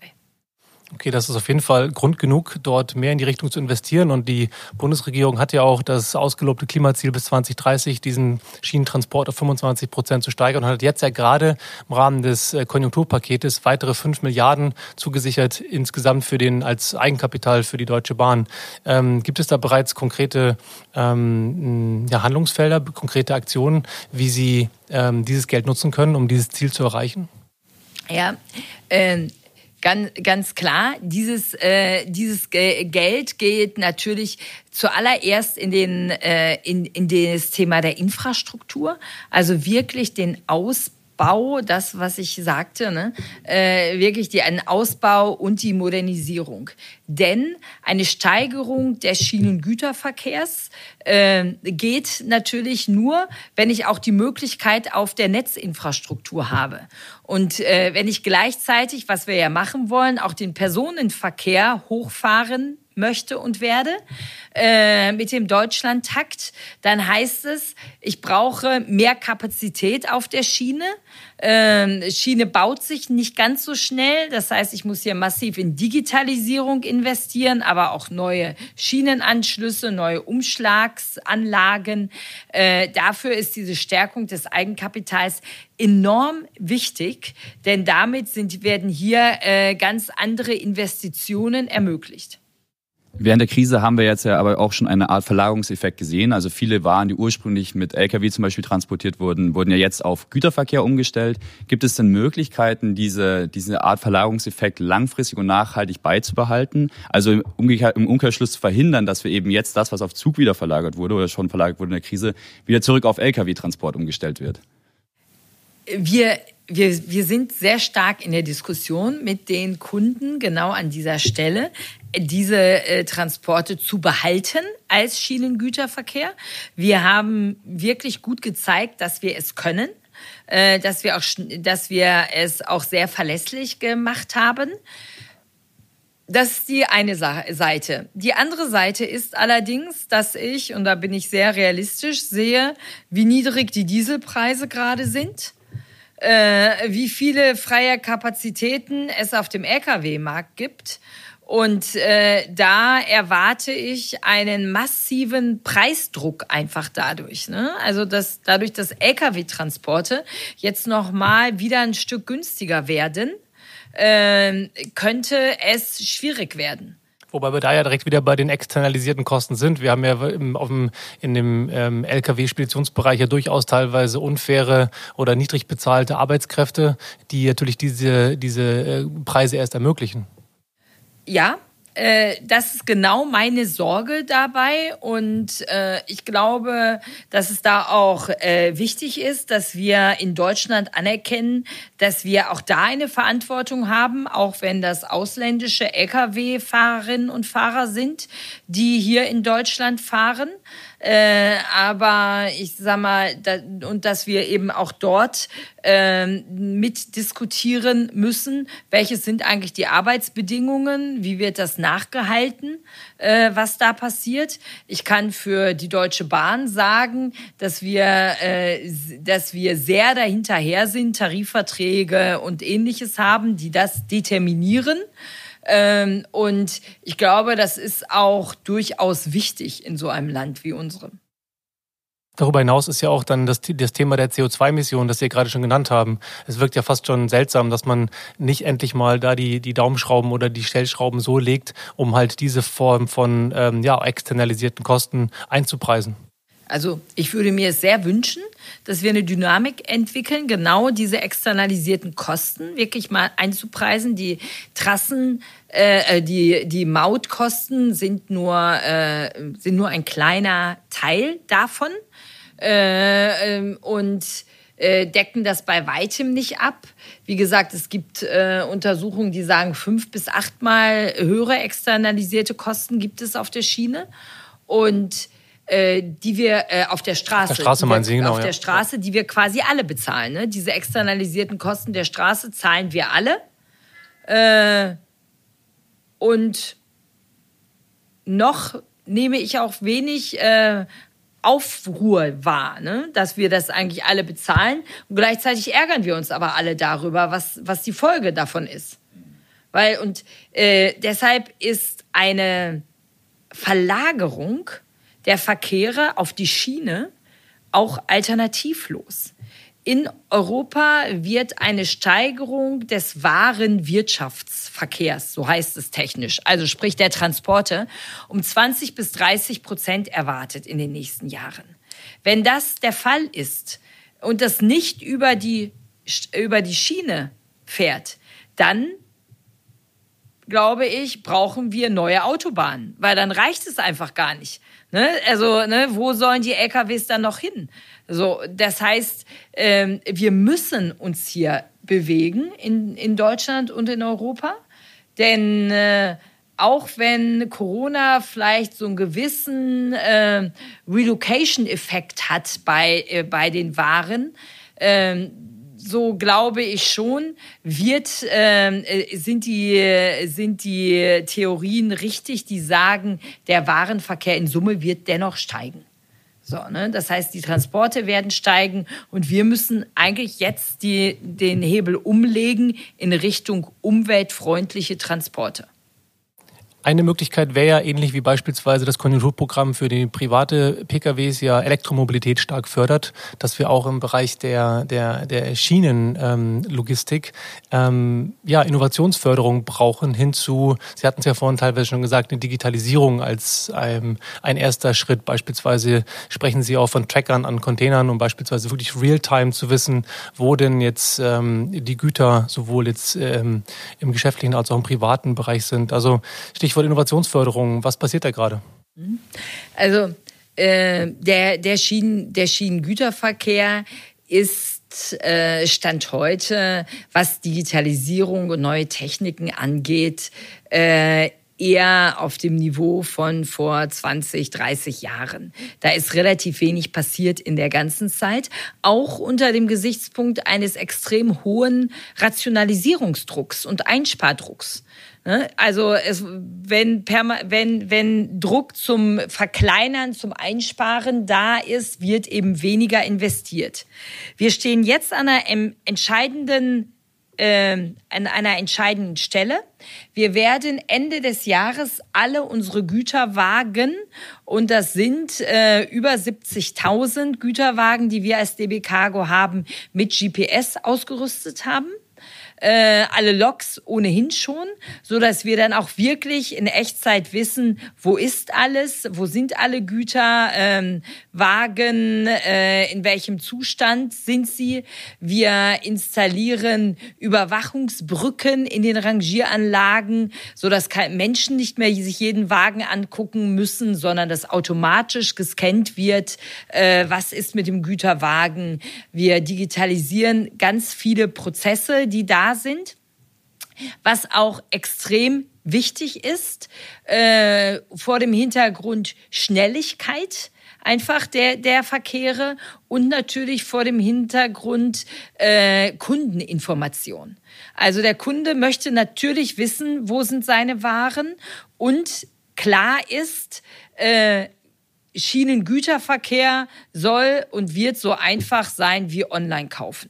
Okay, das ist auf jeden Fall Grund genug, dort mehr in die Richtung zu investieren. Und die Bundesregierung hat ja auch das ausgelobte Klimaziel bis 2030, diesen Schienentransport auf 25 Prozent zu steigern und hat jetzt ja gerade im Rahmen des äh, Konjunkturpaketes weitere 5 Milliarden zugesichert insgesamt für den als Eigenkapital für die Deutsche Bahn. Ähm, gibt es da bereits konkrete ähm, ja, Handlungsfelder, konkrete Aktionen, wie Sie ähm, dieses Geld nutzen können, um dieses Ziel zu erreichen? Ja, äh, Ganz, ganz klar, dieses, äh, dieses Geld geht natürlich zuallererst in, den, äh, in, in das Thema der Infrastruktur, also wirklich den Ausbau Bau, das, was ich sagte, ne? äh, wirklich die, einen Ausbau und die Modernisierung. Denn eine Steigerung des Schienengüterverkehrs äh, geht natürlich nur, wenn ich auch die Möglichkeit auf der Netzinfrastruktur habe. Und äh, wenn ich gleichzeitig, was wir ja machen wollen, auch den Personenverkehr hochfahren möchte und werde äh, mit dem Deutschlandtakt, dann heißt es, ich brauche mehr Kapazität auf der Schiene. Ähm, Schiene baut sich nicht ganz so schnell. Das heißt, ich muss hier massiv in Digitalisierung investieren, aber auch neue Schienenanschlüsse, neue Umschlagsanlagen. Äh, dafür ist diese Stärkung des Eigenkapitals enorm wichtig, denn damit sind, werden hier äh, ganz andere Investitionen ermöglicht. Während der Krise haben wir jetzt ja aber auch schon eine Art Verlagerungseffekt gesehen. Also viele Waren, die ursprünglich mit Lkw zum Beispiel transportiert wurden, wurden ja jetzt auf Güterverkehr umgestellt. Gibt es denn Möglichkeiten, diese, diese Art Verlagerungseffekt langfristig und nachhaltig beizubehalten? Also im, Umkehrschluss zu verhindern, dass wir eben jetzt das, was auf Zug wieder verlagert wurde oder schon verlagert wurde in der Krise, wieder zurück auf Lkw-Transport umgestellt wird? Wir wir, wir sind sehr stark in der Diskussion mit den Kunden genau an dieser Stelle, diese äh, Transporte zu behalten als Schienengüterverkehr. Wir haben wirklich gut gezeigt, dass wir es können, äh, dass wir auch, dass wir es auch sehr verlässlich gemacht haben. Das ist die eine Seite. Die andere Seite ist allerdings, dass ich, und da bin ich sehr realistisch, sehe, wie niedrig die Dieselpreise gerade sind äh, wie viele freie Kapazitäten es auf dem Lkw-Markt gibt. Und äh, da erwarte ich einen massiven Preisdruck einfach dadurch. Ne? Also dass dadurch, dass Lkw-Transporte jetzt noch mal wieder ein Stück günstiger werden, äh, könnte es schwierig werden. Wobei wir da ja direkt wieder bei den externalisierten Kosten sind. Wir haben ja im, auf dem, in dem ähm, Lkw-Speditionsbereich ja durchaus teilweise unfaire oder niedrig bezahlte Arbeitskräfte, die natürlich diese, diese äh, Preise erst ermöglichen. Ja, äh, das ist genau meine Sorge dabei und äh, ich glaube, dass es da auch äh, wichtig ist, dass wir in Deutschland anerkennen, dass wir auch da eine Verantwortung haben, auch wenn das ausländische Lkw-Fahrerinnen und Fahrer sind, die hier in Deutschland fahren. Äh, aber ich sag mal, da, und dass wir eben auch dort äh, mit diskutieren müssen, welche sind eigentlich die Arbeitsbedingungen, wie wird das nachgehalten, äh, was da passiert. Ich kann für die Deutsche Bahn sagen, dass wir, äh, dass wir sehr dahinterher sind, Tarifverträge und ähnliches haben, die das determinieren. Ähm, und ich glaube, das ist auch durchaus wichtig in so einem Land wie unserem. Darüber hinaus ist ja auch dann das, das Thema der CO2-Emissionen, das Sie gerade schon genannt haben. Es wirkt ja fast schon seltsam, dass man nicht endlich mal da die, die Daumenschrauben oder die Stellschrauben so legt, um halt diese Form von ähm, ja, externalisierten Kosten einzupreisen. Also ich würde mir sehr wünschen, dass wir eine Dynamik entwickeln, genau diese externalisierten Kosten wirklich mal einzupreisen. Die Trassen, äh, äh, die, die Mautkosten sind nur, äh, sind nur ein kleiner Teil davon. Äh, ähm, und äh, decken das bei weitem nicht ab. Wie gesagt, es gibt äh, Untersuchungen, die sagen, fünf bis achtmal höhere externalisierte Kosten gibt es auf der Schiene. Und äh, die wir äh, auf der Straße, auf der Straße meinen Sie, genau, auf ja. der Straße, die wir quasi alle bezahlen. Ne? Diese externalisierten Kosten der Straße zahlen wir alle. Äh, und noch nehme ich auch wenig äh, Aufruhr wahr, ne? dass wir das eigentlich alle bezahlen. Und gleichzeitig ärgern wir uns aber alle darüber, was, was die Folge davon ist. Weil, und äh, deshalb ist eine Verlagerung der Verkehre auf die Schiene auch alternativlos. In Europa wird eine Steigerung des wahren Wirtschaftsverkehrs, so heißt es technisch, also sprich der Transporte, um 20 bis 30 Prozent erwartet in den nächsten Jahren. Wenn das der Fall ist und das nicht über die, über die Schiene fährt, dann glaube ich, brauchen wir neue Autobahnen, weil dann reicht es einfach gar nicht. Ne? Also, ne, wo sollen die LKWs dann noch hin? So, das heißt, ähm, wir müssen uns hier bewegen in, in Deutschland und in Europa. Denn äh, auch wenn Corona vielleicht so einen gewissen äh, Relocation-Effekt hat bei, äh, bei den Waren, äh, so glaube ich schon, wird, ähm, äh, sind, die, sind die Theorien richtig, die sagen, der Warenverkehr in Summe wird dennoch steigen. So, ne? Das heißt, die Transporte werden steigen und wir müssen eigentlich jetzt die, den Hebel umlegen in Richtung umweltfreundliche Transporte. Eine Möglichkeit wäre ja ähnlich wie beispielsweise das Konjunkturprogramm für die private PKWs ja Elektromobilität stark fördert, dass wir auch im Bereich der, der, der Schienenlogistik ähm, ja, Innovationsförderung brauchen hinzu, Sie hatten es ja vorhin teilweise schon gesagt, eine Digitalisierung als ein, ein erster Schritt. Beispielsweise sprechen Sie auch von Trackern an Containern, um beispielsweise wirklich real-time zu wissen, wo denn jetzt ähm, die Güter sowohl jetzt ähm, im geschäftlichen als auch im privaten Bereich sind. Also Stichwort Stichwort Innovationsförderung. Was passiert da gerade? Also äh, der, der, Schienen, der Schienengüterverkehr ist äh, Stand heute, was Digitalisierung und neue Techniken angeht, äh, eher auf dem Niveau von vor 20, 30 Jahren. Da ist relativ wenig passiert in der ganzen Zeit, auch unter dem Gesichtspunkt eines extrem hohen Rationalisierungsdrucks und Einspardrucks. Ne? Also es, wenn, wenn, wenn Druck zum Verkleinern, zum Einsparen da ist, wird eben weniger investiert. Wir stehen jetzt an einer entscheidenden äh, an einer entscheidenden Stelle. Wir werden Ende des Jahres alle unsere Güterwagen, und das sind äh, über 70.000 Güterwagen, die wir als DB Cargo haben, mit GPS ausgerüstet haben äh, alle Loks ohnehin schon, so dass wir dann auch wirklich in Echtzeit wissen, wo ist alles, wo sind alle Güter, ähm, Wagen, äh, in welchem Zustand sind sie. Wir installieren Überwachungsbrücken in den Rangieranlagen, so dass Menschen nicht mehr sich jeden Wagen angucken müssen, sondern dass automatisch gescannt wird, äh, was ist mit dem Güterwagen. Wir digitalisieren ganz viele Prozesse, die da sind. Was auch extrem wichtig ist, äh, vor dem Hintergrund Schnelligkeit einfach der, der Verkehre und natürlich vor dem Hintergrund äh, Kundeninformation. Also der Kunde möchte natürlich wissen, wo sind seine Waren und klar ist, äh, Schienengüterverkehr soll und wird so einfach sein wie online kaufen.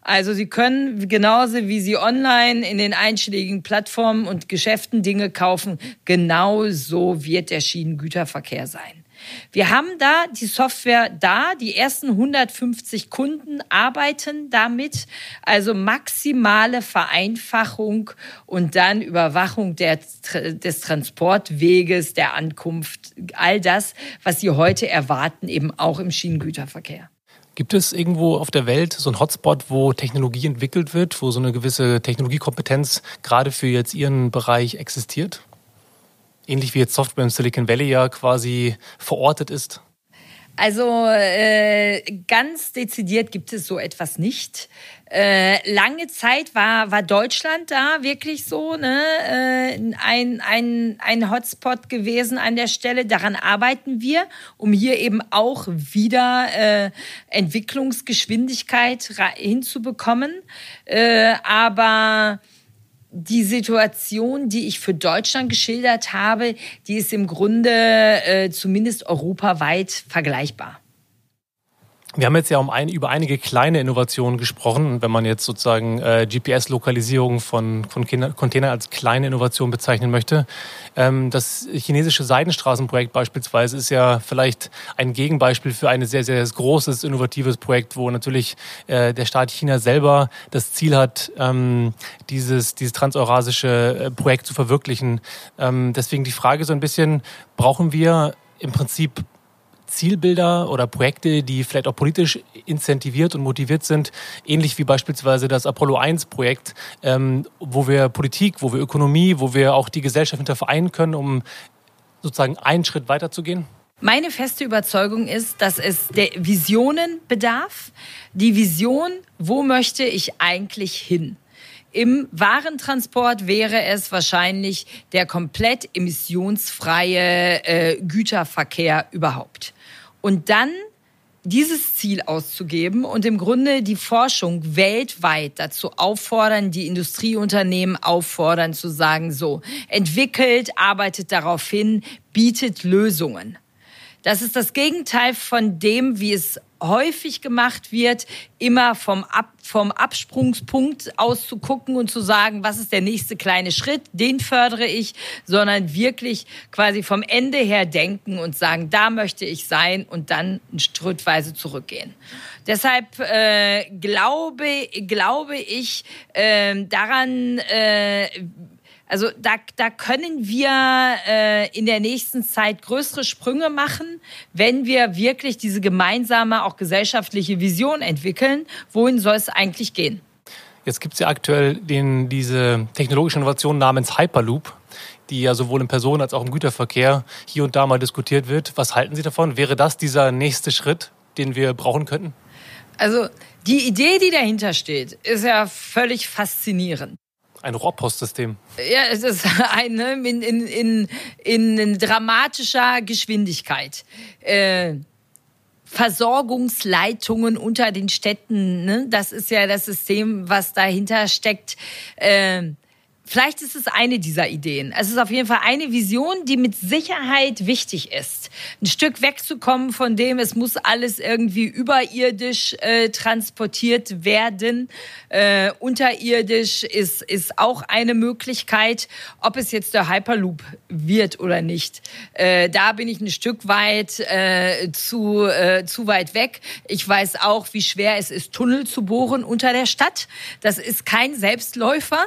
Also Sie können genauso wie Sie online in den einschlägigen Plattformen und Geschäften Dinge kaufen, genau so wird der Schienengüterverkehr sein. Wir haben da die Software da, die ersten 150 Kunden arbeiten damit, also maximale Vereinfachung und dann Überwachung der, des Transportweges, der Ankunft, all das, was Sie heute erwarten, eben auch im Schienengüterverkehr. Gibt es irgendwo auf der Welt so ein Hotspot, wo Technologie entwickelt wird, wo so eine gewisse Technologiekompetenz gerade für jetzt Ihren Bereich existiert? Ähnlich wie jetzt Software im Silicon Valley ja quasi verortet ist? Also äh, ganz dezidiert gibt es so etwas nicht. Äh, lange Zeit war, war Deutschland da wirklich so ne, äh, ein, ein, ein Hotspot gewesen an der Stelle. Daran arbeiten wir, um hier eben auch wieder äh, Entwicklungsgeschwindigkeit hinzubekommen. Äh, aber die Situation, die ich für Deutschland geschildert habe, die ist im Grunde äh, zumindest europaweit vergleichbar. Wir haben jetzt ja um ein, über einige kleine Innovationen gesprochen. Wenn man jetzt sozusagen äh, GPS-Lokalisierung von, von Containern als kleine Innovation bezeichnen möchte. Ähm, das chinesische Seidenstraßenprojekt beispielsweise ist ja vielleicht ein Gegenbeispiel für ein sehr, sehr großes, innovatives Projekt, wo natürlich äh, der Staat China selber das Ziel hat, ähm, dieses, dieses transeurasische äh, Projekt zu verwirklichen. Ähm, deswegen die Frage so ein bisschen, brauchen wir im Prinzip Zielbilder oder Projekte, die vielleicht auch politisch incentiviert und motiviert sind, ähnlich wie beispielsweise das Apollo 1 Projekt, ähm, wo wir Politik, wo wir Ökonomie, wo wir auch die Gesellschaft hinter vereinen können, um sozusagen einen Schritt weiterzugehen? Meine feste Überzeugung ist, dass es der Visionen bedarf. Die Vision, wo möchte ich eigentlich hin? Im Warentransport wäre es wahrscheinlich der komplett emissionsfreie äh, Güterverkehr überhaupt. Und dann dieses Ziel auszugeben und im Grunde die Forschung weltweit dazu auffordern, die Industrieunternehmen auffordern zu sagen, so, entwickelt, arbeitet darauf hin, bietet Lösungen. Das ist das Gegenteil von dem, wie es häufig gemacht wird, immer vom, Ab vom Absprungspunkt aus zu gucken und zu sagen, was ist der nächste kleine Schritt, den fördere ich, sondern wirklich quasi vom Ende her denken und sagen, da möchte ich sein und dann schrittweise zurückgehen. Deshalb äh, glaube, glaube ich äh, daran, äh, also da, da können wir äh, in der nächsten Zeit größere Sprünge machen, wenn wir wirklich diese gemeinsame, auch gesellschaftliche Vision entwickeln. Wohin soll es eigentlich gehen? Jetzt gibt es ja aktuell den, diese technologische Innovation namens Hyperloop, die ja sowohl im Personen- als auch im Güterverkehr hier und da mal diskutiert wird. Was halten Sie davon? Wäre das dieser nächste Schritt, den wir brauchen könnten? Also die Idee, die dahinter steht, ist ja völlig faszinierend. Ein Rohrpostsystem. Ja, es ist eine in, in, in, in dramatischer Geschwindigkeit. Äh, Versorgungsleitungen unter den Städten, ne? das ist ja das System, was dahinter steckt. Äh, Vielleicht ist es eine dieser Ideen. Es ist auf jeden Fall eine Vision, die mit Sicherheit wichtig ist. Ein Stück wegzukommen von dem, es muss alles irgendwie überirdisch äh, transportiert werden. Äh, unterirdisch ist, ist auch eine Möglichkeit. Ob es jetzt der Hyperloop wird oder nicht, äh, da bin ich ein Stück weit äh, zu, äh, zu weit weg. Ich weiß auch, wie schwer es ist, Tunnel zu bohren unter der Stadt. Das ist kein Selbstläufer.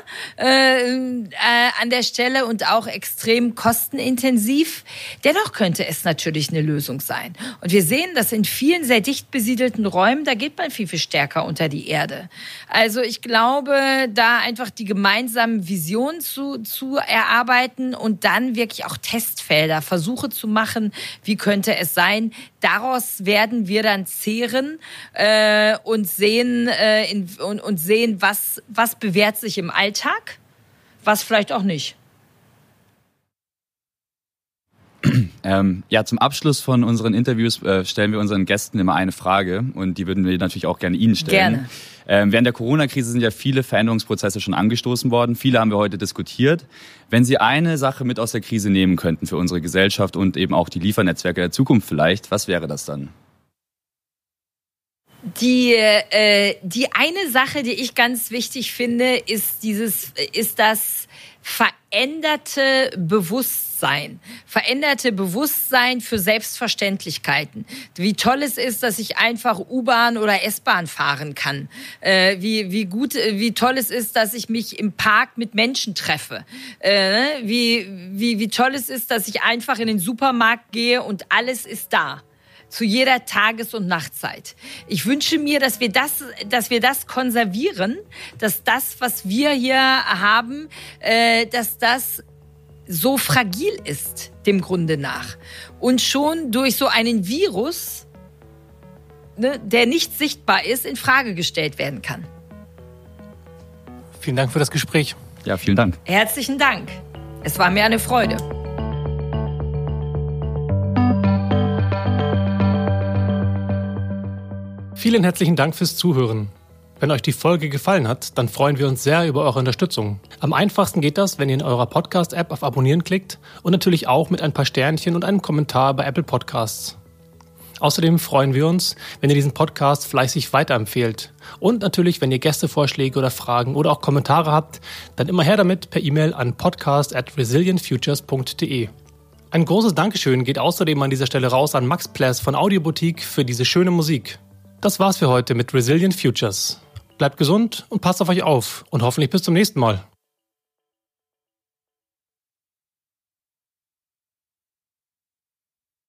Äh, äh, an der Stelle und auch extrem kostenintensiv. Dennoch könnte es natürlich eine Lösung sein. Und wir sehen, dass in vielen sehr dicht besiedelten Räumen, da geht man viel, viel stärker unter die Erde. Also ich glaube, da einfach die gemeinsamen Visionen zu, zu erarbeiten und dann wirklich auch Testfelder, Versuche zu machen, wie könnte es sein. Daraus werden wir dann zehren äh, und sehen äh, in, und, und sehen, was, was bewährt sich im Alltag was vielleicht auch nicht. Ähm, ja, zum Abschluss von unseren Interviews äh, stellen wir unseren Gästen immer eine Frage und die würden wir natürlich auch gerne Ihnen stellen. Gerne. Ähm, während der Corona-Krise sind ja viele Veränderungsprozesse schon angestoßen worden. Viele haben wir heute diskutiert. Wenn Sie eine Sache mit aus der Krise nehmen könnten für unsere Gesellschaft und eben auch die Liefernetzwerke der Zukunft vielleicht, was wäre das dann? Die, äh, die eine Sache, die ich ganz wichtig finde, ist dieses, ist das veränderte Bewusstsein. Veränderte Bewusstsein für Selbstverständlichkeiten. Wie toll es ist, dass ich einfach U-Bahn oder S-Bahn fahren kann. Äh, wie, wie gut, wie toll es ist, dass ich mich im Park mit Menschen treffe. Äh, wie, wie, wie toll es ist, dass ich einfach in den Supermarkt gehe und alles ist da zu jeder Tages- und Nachtzeit. Ich wünsche mir, dass wir das, dass wir das konservieren, dass das, was wir hier haben, äh, dass das so fragil ist, dem Grunde nach. Und schon durch so einen Virus ne, der nicht sichtbar ist, in Frage gestellt werden kann. Vielen Dank für das Gespräch. Ja, vielen Dank. Herzlichen Dank. Es war mir eine Freude. Vielen herzlichen Dank fürs Zuhören. Wenn euch die Folge gefallen hat, dann freuen wir uns sehr über eure Unterstützung. Am einfachsten geht das, wenn ihr in eurer Podcast-App auf Abonnieren klickt und natürlich auch mit ein paar Sternchen und einem Kommentar bei Apple Podcasts. Außerdem freuen wir uns, wenn ihr diesen Podcast fleißig weiterempfehlt. Und natürlich, wenn ihr Gästevorschläge oder Fragen oder auch Kommentare habt, dann immer her damit per E-Mail an podcast at resilientfutures.de. Ein großes Dankeschön geht außerdem an dieser Stelle raus an Max Pless von Audioboutique für diese schöne Musik. Das war's für heute mit Resilient Futures. Bleibt gesund und passt auf euch auf und hoffentlich bis zum nächsten Mal.